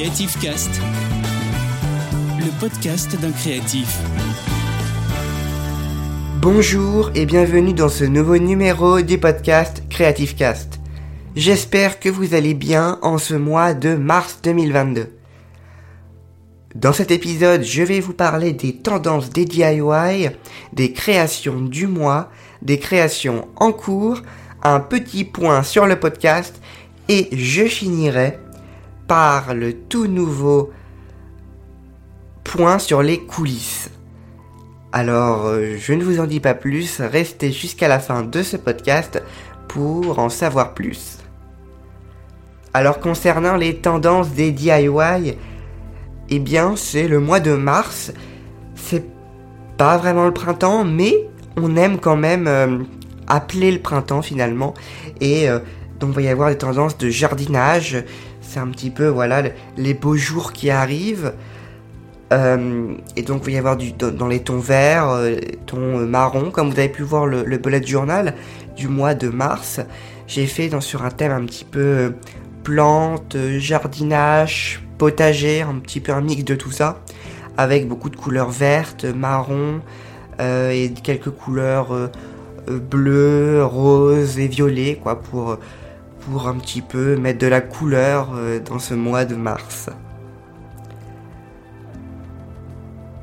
Creative Cast, le podcast d'un créatif. Bonjour et bienvenue dans ce nouveau numéro du podcast Creative Cast. J'espère que vous allez bien en ce mois de mars 2022. Dans cet épisode, je vais vous parler des tendances des DIY, des créations du mois, des créations en cours, un petit point sur le podcast et je finirai par le tout nouveau point sur les coulisses. Alors, euh, je ne vous en dis pas plus, restez jusqu'à la fin de ce podcast pour en savoir plus. Alors concernant les tendances des DIY, eh bien c'est le mois de mars. C'est pas vraiment le printemps, mais on aime quand même euh, appeler le printemps finalement. Et euh, donc il va y avoir des tendances de jardinage. C'est un petit peu voilà les beaux jours qui arrivent. Euh, et donc il va y avoir du, dans les tons verts, tons marron, comme vous avez pu voir le, bullet journal du mois de mars. J'ai fait sur un thème un petit peu plantes, jardinage, potager, un petit peu un mix de tout ça, avec beaucoup de couleurs vertes, marron euh, et quelques couleurs euh, euh, bleues, roses et violet, quoi, pour, pour un petit peu mettre de la couleur dans ce mois de mars.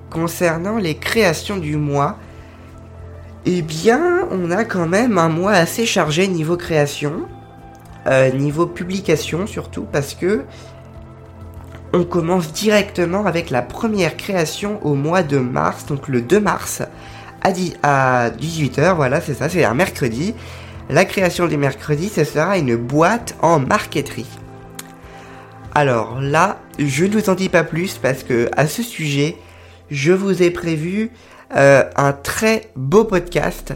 Concernant les créations du mois, eh bien, on a quand même un mois assez chargé niveau création, niveau publication surtout, parce que on commence directement avec la première création au mois de mars, donc le 2 mars à, 18h, voilà c'est ça, c'est un mercredi. La création du mercredi, ce sera une boîte en marqueterie. Alors là, je ne vous en dis pas plus parce que à ce sujet, je vous ai prévu euh, un très beau podcast.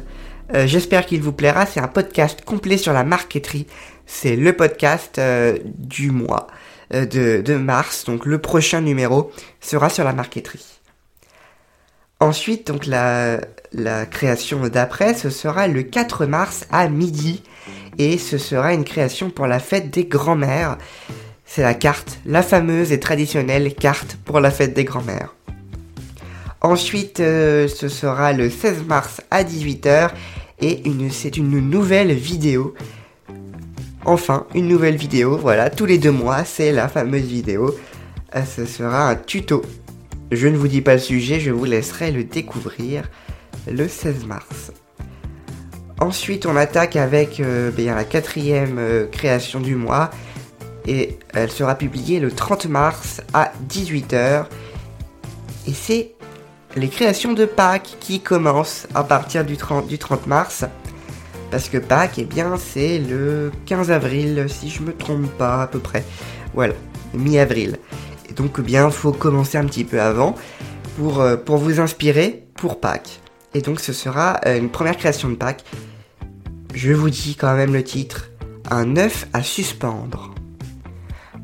Euh, j'espère qu'il vous plaira. C'est un podcast complet sur la marqueterie. C'est le podcast euh, du mois. De, mars. Donc le prochain numéro sera sur la marqueterie. Ensuite, donc la, création d'après, ce sera le 4 mars à midi. Et ce sera une création pour la fête des grands-mères. C'est la carte, la fameuse et traditionnelle carte pour la fête des grands-mères. Ensuite, euh, ce sera le 16 mars à 18h et c'est une nouvelle vidéo enfin une nouvelle vidéo. Voilà, tous les deux mois, c'est la fameuse vidéo. Euh, ce sera un tuto. Je ne vous dis pas le sujet, je vous laisserai le découvrir le 16 mars. Ensuite, on attaque avec euh, ben, la quatrième euh, création du mois et elle sera publiée le 30 mars à 18h. Et c'est les créations de Pâques qui commencent à partir du 30, du 30 mars. Parce que Pâques, eh bien, c'est le 15 avril, si je me trompe pas, à peu près. Voilà, mi-avril. Donc, bien, faut commencer un petit peu avant pour, euh, vous inspirer pour Pâques. Et donc, ce sera euh, une première création de Pâques. Je vous dis quand même le titre. Un œuf à suspendre.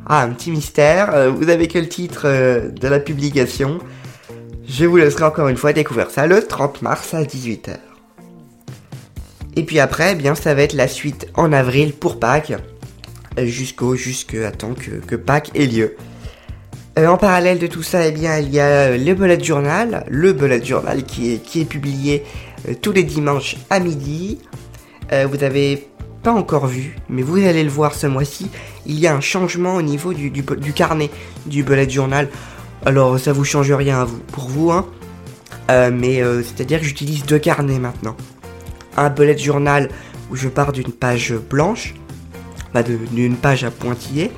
Ah, un petit mystère. Euh, vous avez que le titre de la publication? Je vous laisserai encore une fois découvrir ça le 30 mars à 18h. Et puis après, eh bien, ça va être la suite en avril pour Pâques, jusqu'au, jusqu'à temps que Pâques ait lieu. Euh, en parallèle de tout ça, eh bien, il y a euh, le bullet journal, le bullet journal qui est, qui est publié tous les dimanches à midi. vous avez pas encore vu, mais vous allez le voir ce mois-ci, il y a un changement au niveau du, du, carnet du bullet journal. Alors ça vous change rien à vous, pour vous, hein. mais c'est-à-dire que j'utilise deux carnets maintenant un bullet journal où je pars d'une page blanche, bah d'une page à pointillés,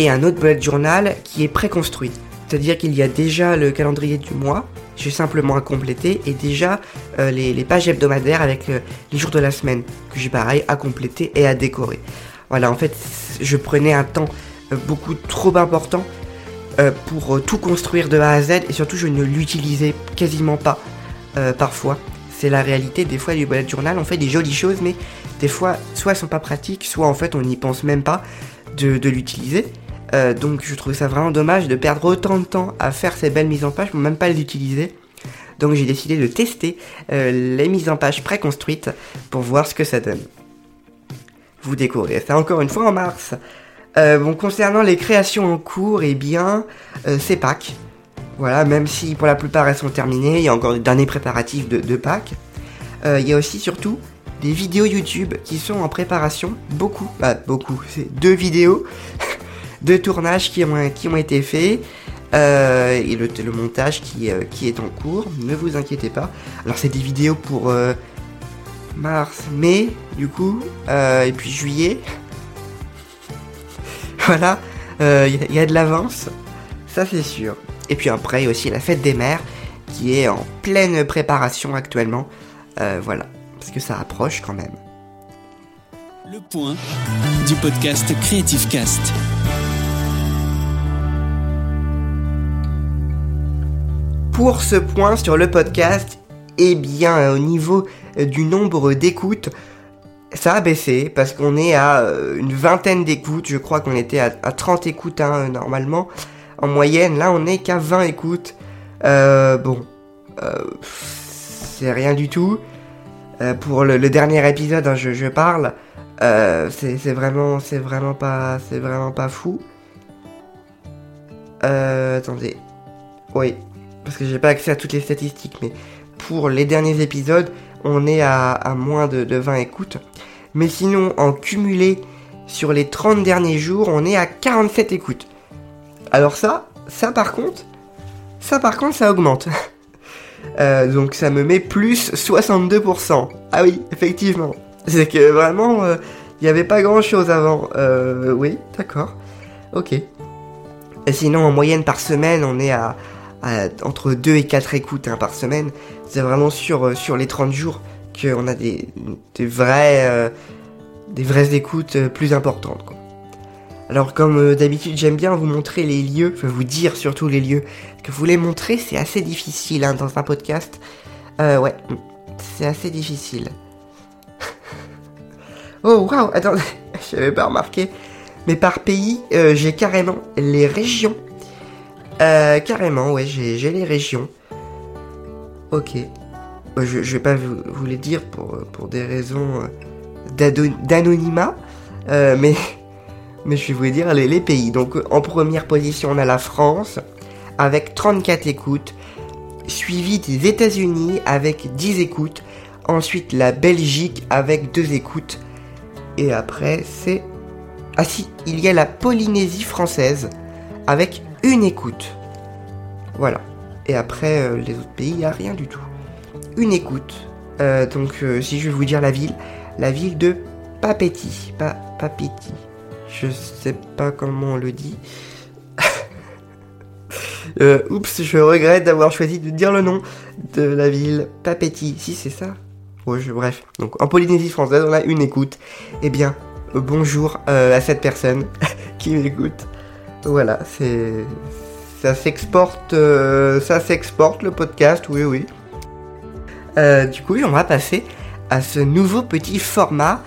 et un autre bullet journal qui est préconstruit. C'est-à-dire qu'il y a déjà le calendrier du mois, j'ai simplement à compléter, et déjà euh, les, pages hebdomadaires avec euh, les jours de la semaine, que j'ai pareil à compléter et à décorer. Voilà, en fait, je prenais un temps euh, beaucoup trop important pour tout construire de A à Z, et surtout je ne l'utilisais quasiment pas parfois c'est la réalité des fois du bullet journal. On fait des jolies choses, mais des fois, soit elles sont pas pratiques, soit en fait on n'y pense même pas de, l'utiliser. Euh, donc je trouve ça vraiment dommage de perdre autant de temps à faire ces belles mises en page pour même pas les utiliser. Donc j'ai décidé de tester euh, les mises en page préconstruites pour voir ce que ça donne. Vous découvrez ça encore une fois en mars. bon, concernant les créations en cours, eh bien, c'est Pâques. Voilà, même si pour la plupart elles sont terminées, il y a encore des derniers préparatifs de, de Pâques. il y a aussi surtout des vidéos YouTube qui sont en préparation, beaucoup, bah beaucoup, c'est deux vidéos de tournage qui ont, été faits. Euh, et le, le montage qui, euh, qui, est en cours, ne vous inquiétez pas. Alors c'est des vidéos pour euh, mars, mai, du coup, et puis juillet. voilà, il y, a de l'avance, ça c'est sûr. Et puis après, il y a aussi la fête des mères, qui est en pleine préparation actuellement. voilà, parce que ça approche quand même. Le point du podcast Creative Cast. Pour ce point sur le podcast, eh bien, au niveau euh, du nombre d'écoutes, ça a baissé parce qu'on est à euh, une vingtaine d'écoutes. Je crois qu'on était à, 30 écoutes hein, normalement en moyenne. Là, on n'est qu'à 20 écoutes. Euh, bon, c'est rien du tout. pour le, dernier épisode, hein, je, parle. c'est vraiment, c'est vraiment pas, c'est vraiment pas fou. attendez. Oui, parce que j'ai pas accès à toutes les statistiques, mais pour les derniers épisodes, on est à, moins de, 20 écoutes. Mais sinon, en cumulé sur les 30 derniers jours, on est à 47 écoutes. Alors ça, ça par contre, ça par contre, ça augmente. Euh, donc ça me met plus 62%. Ah oui, effectivement. C'est que vraiment, euh, il n'y avait pas grand chose avant. Euh, oui, d'accord. Ok. Sinon, en moyenne par semaine, on est à, entre 2 et 4 écoutes hein, par semaine. C'est vraiment sur, euh, sur les 30 jours qu'on a des, des, euh, des vraies écoutes euh, plus importantes. Alors comme d'habitude j'aime bien vous montrer les lieux, vous dire surtout les lieux. que vous les montrer c'est assez difficile hein, dans un podcast. ouais, c'est assez difficile. oh waouh, attendez, j'avais pas remarqué. Mais par pays, j'ai carrément les régions euh, carrément, ouais, j'ai les régions. Ok. Euh, je, je vais pas vous, les dire pour, pour des raisons euh, d'anonymat, mais, mais je vais vous dire les, les pays. Donc en première position, on a la France avec 34 écoutes, suivi des États-Unis avec 10 écoutes, ensuite la Belgique avec 2 écoutes, et après c'est... Ah si, il y a la Polynésie française avec une écoute. Voilà. Et après, euh, les autres pays, il n'y a rien du tout. Une écoute. Euh, donc, euh, si je vais vous dire la ville, la ville de Papetti. Pas Papetti. Je sais pas comment on le dit. oups, je regrette d'avoir choisi de dire le nom de la ville Papetti. Si, c'est ça. bref. Donc, en Polynésie française, on a une écoute. Eh bien, bonjour à cette personne qui m'écoute. Voilà, ça s'exporte, euh, ça s'exporte le podcast, oui oui. Euh, du coup, on va passer à ce nouveau petit format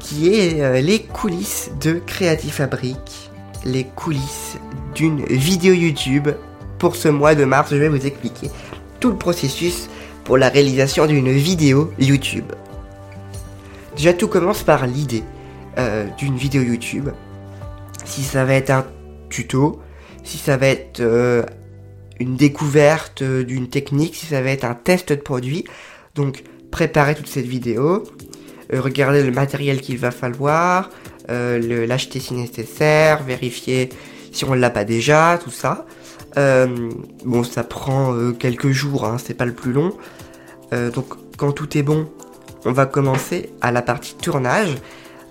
qui est euh, les coulisses de Creative Fabric, les coulisses d'une vidéo YouTube. Pour ce mois de mars, je vais vous expliquer tout le processus pour la réalisation d'une vidéo YouTube. Déjà, tout commence par l'idée d'une vidéo YouTube si ça va être un tuto, si ça va être euh, une découverte euh, d'une technique, si ça va être un test de produit. Donc préparer toute cette vidéo, euh, regarder le matériel qu'il va falloir, l'acheter si nécessaire, vérifier si on l'a pas déjà, tout ça. bon, ça prend quelques jours, hein, c'est pas le plus long. donc quand tout est bon, on va commencer à la partie tournage.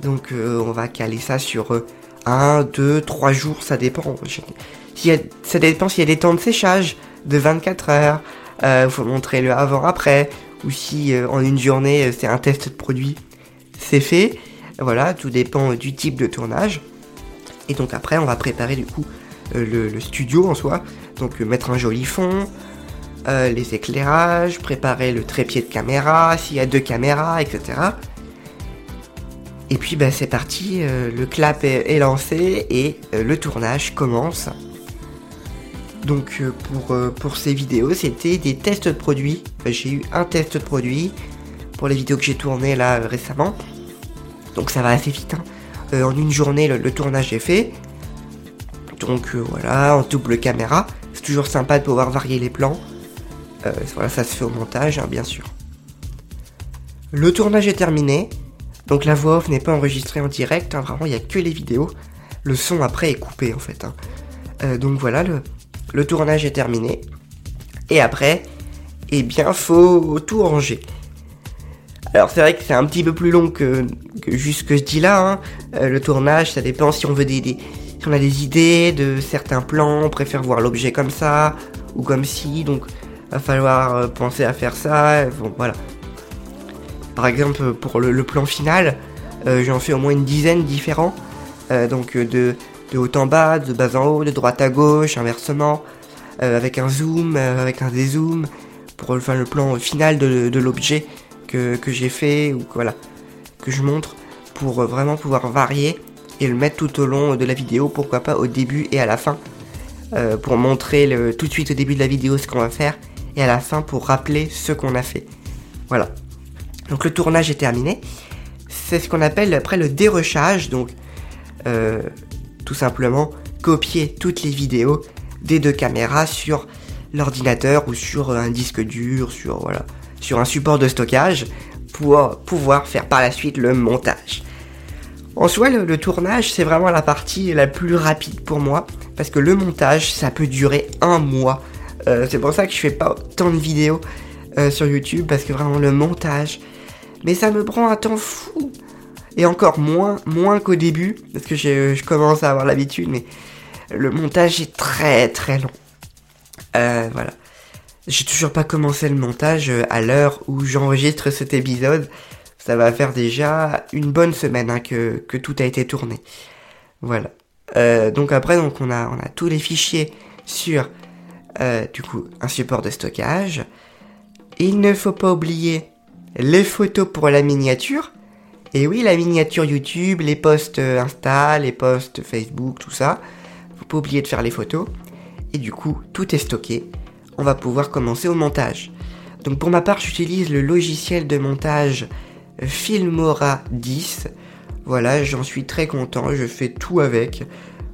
Donc on va caler ça sur 1, 2, 3 jours, ça dépend. ça dépend s'il y a des temps de séchage de 24 heures. Il euh, faut montrer le avant-après. Ou si euh, en une journée euh, c'est un test de produit, c'est fait. Voilà, tout dépend du type de tournage. Et donc après, on va préparer du coup le, studio en soi. Donc mettre un joli fond, les éclairages, préparer le trépied de caméra, s'il y a deux caméras, etc. Et puis bah, c'est parti, euh, le clap est, lancé et euh, le tournage commence. Donc euh, pour, pour ces vidéos, c'était des tests de produits. j'ai eu un test de produit pour les vidéos que j'ai tournées là récemment. Donc ça va assez vite. Hein. en une journée, le, tournage est fait. Donc voilà, en double caméra. C'est toujours sympa de pouvoir varier les plans. voilà, ça se fait au montage, hein, bien sûr. Le tournage est terminé. Donc la voix off n'est pas enregistrée en direct, hein, vraiment il n'y a que les vidéos. Le son après est coupé en fait. Hein. Euh, donc voilà, le, tournage est terminé. Et après, eh bien faut tout ranger. Alors c'est vrai que c'est un petit peu plus long que, juste ce que je dis là. Hein. Euh, le tournage, ça dépend si on veut des, si on a des idées de certains plans, on préfère voir l'objet comme ça ou comme si. Donc va falloir euh, penser à faire ça. voilà. Par exemple, pour le, plan final, euh, j'en fais au moins une dizaine différents. Euh, donc euh, de, haut en bas, de bas en haut, de droite à gauche, inversement, avec un zoom, avec un dézoom, pour le plan final de, l'objet que, j'ai fait, ou voilà, que je montre, pour vraiment pouvoir varier et le mettre tout au long de la vidéo, pourquoi pas au début et à la fin, pour montrer le, tout de suite au début de la vidéo ce qu'on va faire, et à la fin pour rappeler ce qu'on a fait. Voilà. Donc le tournage est terminé. C'est ce qu'on appelle après le dérochage, donc euh, tout simplement copier toutes les vidéos des deux caméras sur l'ordinateur ou sur un disque dur, sur un support de stockage pour pouvoir faire par la suite le montage. En soi, le, tournage, c'est vraiment la partie la plus rapide pour moi, parce que le montage, ça peut durer un mois. Euh, c'est pour ça que je fais pas tant de vidéos euh, sur YouTube, parce que vraiment le montage, mais ça me prend un temps fou. Et encore moins, moins qu'au début, parce que je, commence à avoir l'habitude, mais le montage est très très long. Euh, voilà. J'ai toujours pas commencé le montage euh, à l'heure où j'enregistre cet épisode. Ça va faire déjà une bonne semaine hein, que, tout a été tourné. Voilà. Euh, donc après, donc on a, on a tous les fichiers sur du coup un support de stockage. Il ne faut pas oublier les photos pour la miniature. Et oui, la miniature YouTube, les posts euh, Insta, les posts Facebook, tout ça. Faut pas oublier de faire les photos. Et du coup, tout est stocké. On va pouvoir commencer au montage. Donc pour ma part, j'utilise le logiciel de montage Filmora 10. Voilà, j'en suis très content, je fais tout avec.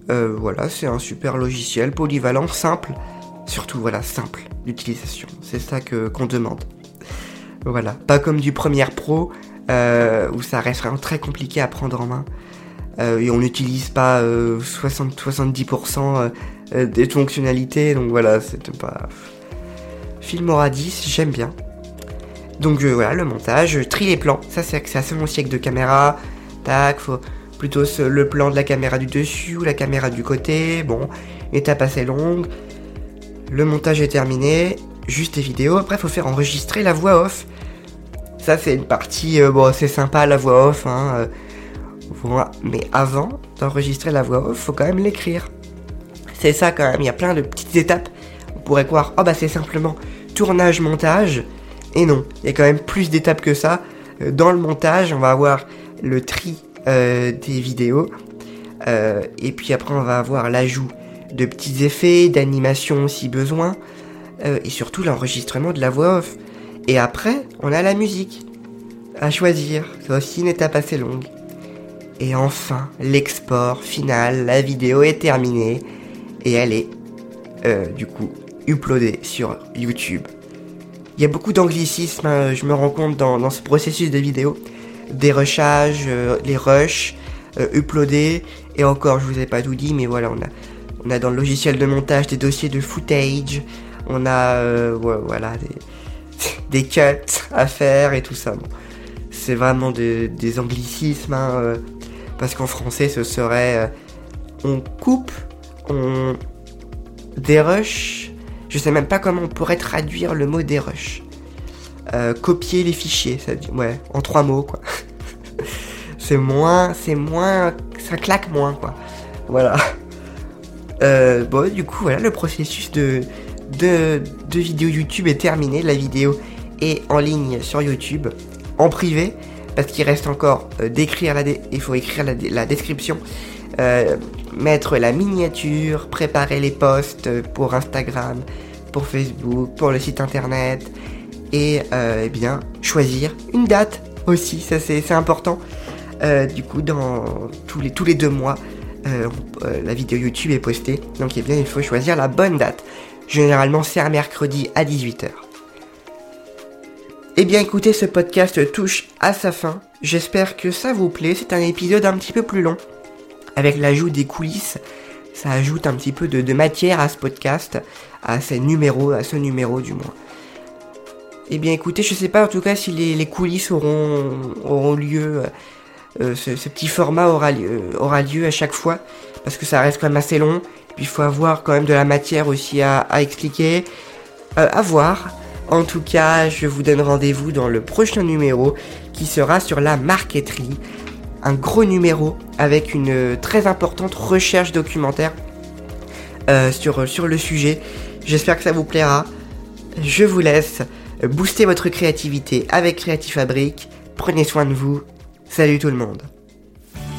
Euh, voilà, c'est un super logiciel, polyvalent, simple. Surtout, voilà, simple d'utilisation. C'est ça que qu'on demande. Voilà, pas comme du Premiere Pro euh, où ça reste vraiment très compliqué à prendre en main. Euh, et on n'utilise pas 60-70% euh, des fonctionnalités, donc voilà, c'est pas... Filmora 10, j'aime bien. Donc voilà, le montage, je trie les plans, ça c'est assez mon siècle de caméra, tac, faut plutôt le plan de la caméra du dessus ou la caméra du côté, bon, étape assez longue. Le montage est terminé, juste les vidéos, après faut faire enregistrer la voix off. Ça, c'est une partie, euh, bon, c'est sympa la voix off, hein, euh, mais avant d'enregistrer la voix off, faut quand même l'écrire. C'est ça quand même, il y a plein de petites étapes. On pourrait croire, oh bah c'est simplement tournage, montage. Et non, il y a quand même plus d'étapes que ça. Euh, dans le montage, on va avoir le tri des vidéos. et puis après, on va avoir l'ajout de petits effets, d'animation si besoin. et surtout l'enregistrement de la voix off. Et après, on a la musique à choisir. C'est aussi une étape assez longue. Et enfin, l'export final, la vidéo est terminée et elle est euh, du coup uploadée sur YouTube. Il y a beaucoup d'anglicismes, hein, je me rends compte dans, ce processus de vidéo. Des rushages, euh, les rushs, euh, et encore, je vous ai pas tout dit, mais voilà, on a, on a dans le logiciel de montage des dossiers de footage, on a, voilà, des, des cuts à faire et tout ça. c'est vraiment des anglicismes, hein, euh, parce qu'en français ce serait euh, on coupe, on dérush. Je sais même pas comment on pourrait traduire le mot dérush. Euh, copier les fichiers, ça dit, ouais, en trois mots quoi. c'est moins, c'est moins, ça claque moins quoi. Voilà. bon, du coup, voilà, le processus de, de, de vidéo YouTube est terminé. La vidéo est en ligne sur YouTube, en privé, parce qu'il reste encore euh, d'écrire la... Il la, description, euh, mettre la miniature, préparer les posts pour Instagram, pour Facebook, pour le site internet, et euh, eh bien choisir une date aussi, ça c'est important. du coup, dans tous les, tous les deux mois, la vidéo YouTube est postée. Donc, eh bien, il faut choisir la bonne date. Généralement, c'est un mercredi à 18h. Eh bien écoutez, ce podcast touche à sa fin. J'espère que ça vous plaît. C'est un épisode un petit peu plus long. Avec l'ajout des coulisses, ça ajoute un petit peu de, matière à ce podcast, à ces numéros, à ce numéro du moins. Eh bien écoutez, je sais pas en tout cas si les, coulisses auront, lieu, euh, ce, petit format aura aura lieu à chaque fois, parce que ça reste quand même assez long, il faut avoir quand même de la matière aussi à, expliquer, euh, à voir. En tout cas, je vous donne rendez-vous dans le prochain numéro qui sera sur la marqueterie. Un gros numéro avec une très importante recherche documentaire euh, sur, sur le sujet. J'espère que ça vous plaira. Je vous laisse booster votre créativité avec Creative Fabric. Prenez soin de vous. Salut tout le monde.